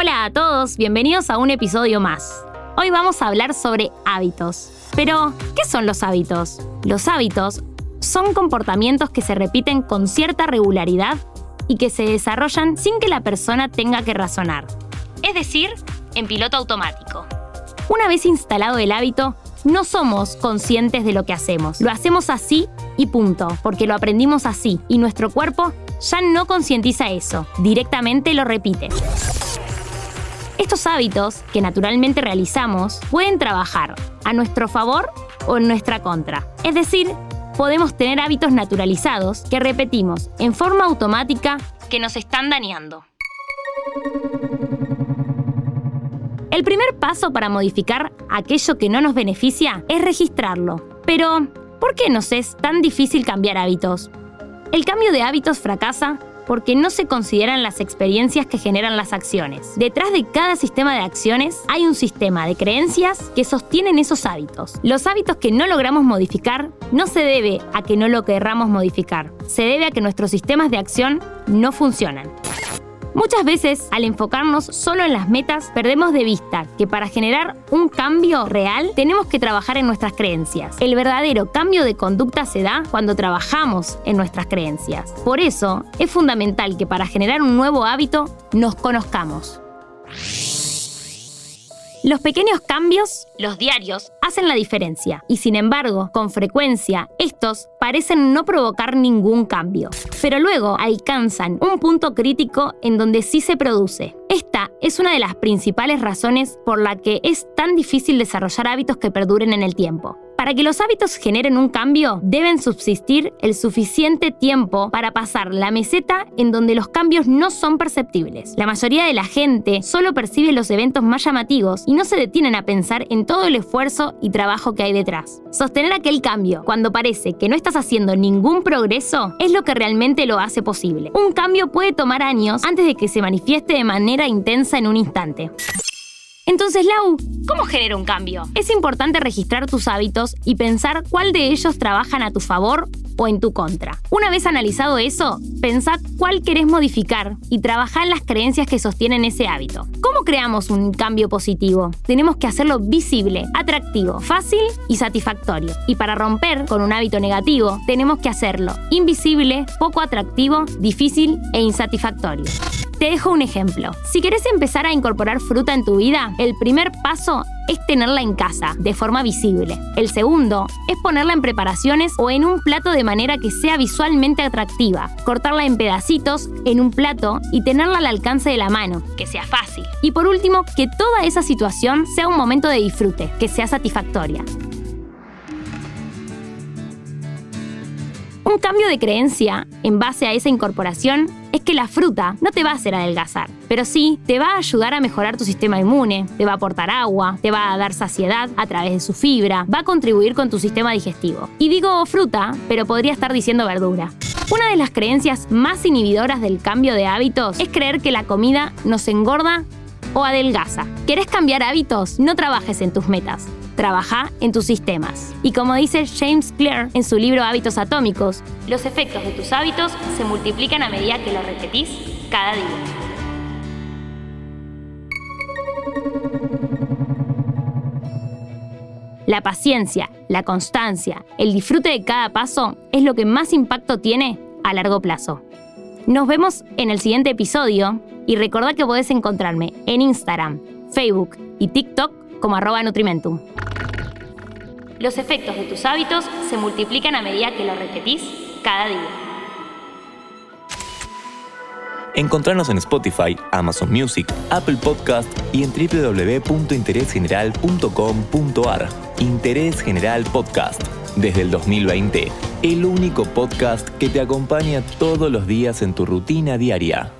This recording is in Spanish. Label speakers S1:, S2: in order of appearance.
S1: Hola a todos, bienvenidos a un episodio más. Hoy vamos a hablar sobre hábitos. Pero, ¿qué son los hábitos? Los hábitos son comportamientos que se repiten con cierta regularidad y que se desarrollan sin que la persona tenga que razonar. Es decir, en piloto automático. Una vez instalado el hábito, no somos conscientes de lo que hacemos. Lo hacemos así y punto, porque lo aprendimos así y nuestro cuerpo ya no concientiza eso, directamente lo repite. Estos hábitos que naturalmente realizamos pueden trabajar a nuestro favor o en nuestra contra. Es decir, podemos tener hábitos naturalizados que repetimos en forma automática que nos están dañando. El primer paso para modificar aquello que no nos beneficia es registrarlo. Pero, ¿por qué nos es tan difícil cambiar hábitos? El cambio de hábitos fracasa porque no se consideran las experiencias que generan las acciones. Detrás de cada sistema de acciones hay un sistema de creencias que sostienen esos hábitos. Los hábitos que no logramos modificar no se debe a que no lo querramos modificar, se debe a que nuestros sistemas de acción no funcionan. Muchas veces, al enfocarnos solo en las metas, perdemos de vista que para generar un cambio real tenemos que trabajar en nuestras creencias. El verdadero cambio de conducta se da cuando trabajamos en nuestras creencias. Por eso, es fundamental que para generar un nuevo hábito nos conozcamos. Los pequeños cambios, los diarios, hacen la diferencia y sin embargo, con frecuencia, estos parecen no provocar ningún cambio. Pero luego alcanzan un punto crítico en donde sí se produce. Esta es una de las principales razones por la que es tan difícil desarrollar hábitos que perduren en el tiempo. Para que los hábitos generen un cambio, deben subsistir el suficiente tiempo para pasar la meseta en donde los cambios no son perceptibles. La mayoría de la gente solo percibe los eventos más llamativos y no se detienen a pensar en todo el esfuerzo y trabajo que hay detrás. Sostener aquel cambio cuando parece que no estás haciendo ningún progreso es lo que realmente lo hace posible. Un cambio puede tomar años antes de que se manifieste de manera intensa en un instante. Entonces, Lau, ¿cómo genera un cambio? Es importante registrar tus hábitos y pensar cuál de ellos trabajan a tu favor o en tu contra. Una vez analizado eso, pensá cuál querés modificar y trabajá en las creencias que sostienen ese hábito. ¿Cómo creamos un cambio positivo? Tenemos que hacerlo visible, atractivo, fácil y satisfactorio. Y para romper con un hábito negativo, tenemos que hacerlo invisible, poco atractivo, difícil e insatisfactorio. Te dejo un ejemplo. Si querés empezar a incorporar fruta en tu vida, el primer paso es tenerla en casa, de forma visible. El segundo es ponerla en preparaciones o en un plato de manera que sea visualmente atractiva. Cortarla en pedacitos, en un plato y tenerla al alcance de la mano, que sea fácil. Y por último, que toda esa situación sea un momento de disfrute, que sea satisfactoria. Un cambio de creencia en base a esa incorporación es que la fruta no te va a hacer adelgazar, pero sí te va a ayudar a mejorar tu sistema inmune, te va a aportar agua, te va a dar saciedad a través de su fibra, va a contribuir con tu sistema digestivo. Y digo fruta, pero podría estar diciendo verdura. Una de las creencias más inhibidoras del cambio de hábitos es creer que la comida nos engorda o adelgaza. ¿Querés cambiar hábitos? No trabajes en tus metas trabaja en tus sistemas. Y como dice James Clear en su libro Hábitos Atómicos, los efectos de tus hábitos se multiplican a medida que los repetís cada día. La paciencia, la constancia, el disfrute de cada paso es lo que más impacto tiene a largo plazo. Nos vemos en el siguiente episodio y recordá que podés encontrarme en Instagram, Facebook y TikTok como arroba Nutrimentum. Los efectos de tus hábitos se multiplican a medida que los repetís cada día.
S2: Encontrarnos en Spotify, Amazon Music, Apple Podcast y en www.interesgeneral.com.ar. Interés General Podcast. Desde el 2020, el único podcast que te acompaña todos los días en tu rutina diaria.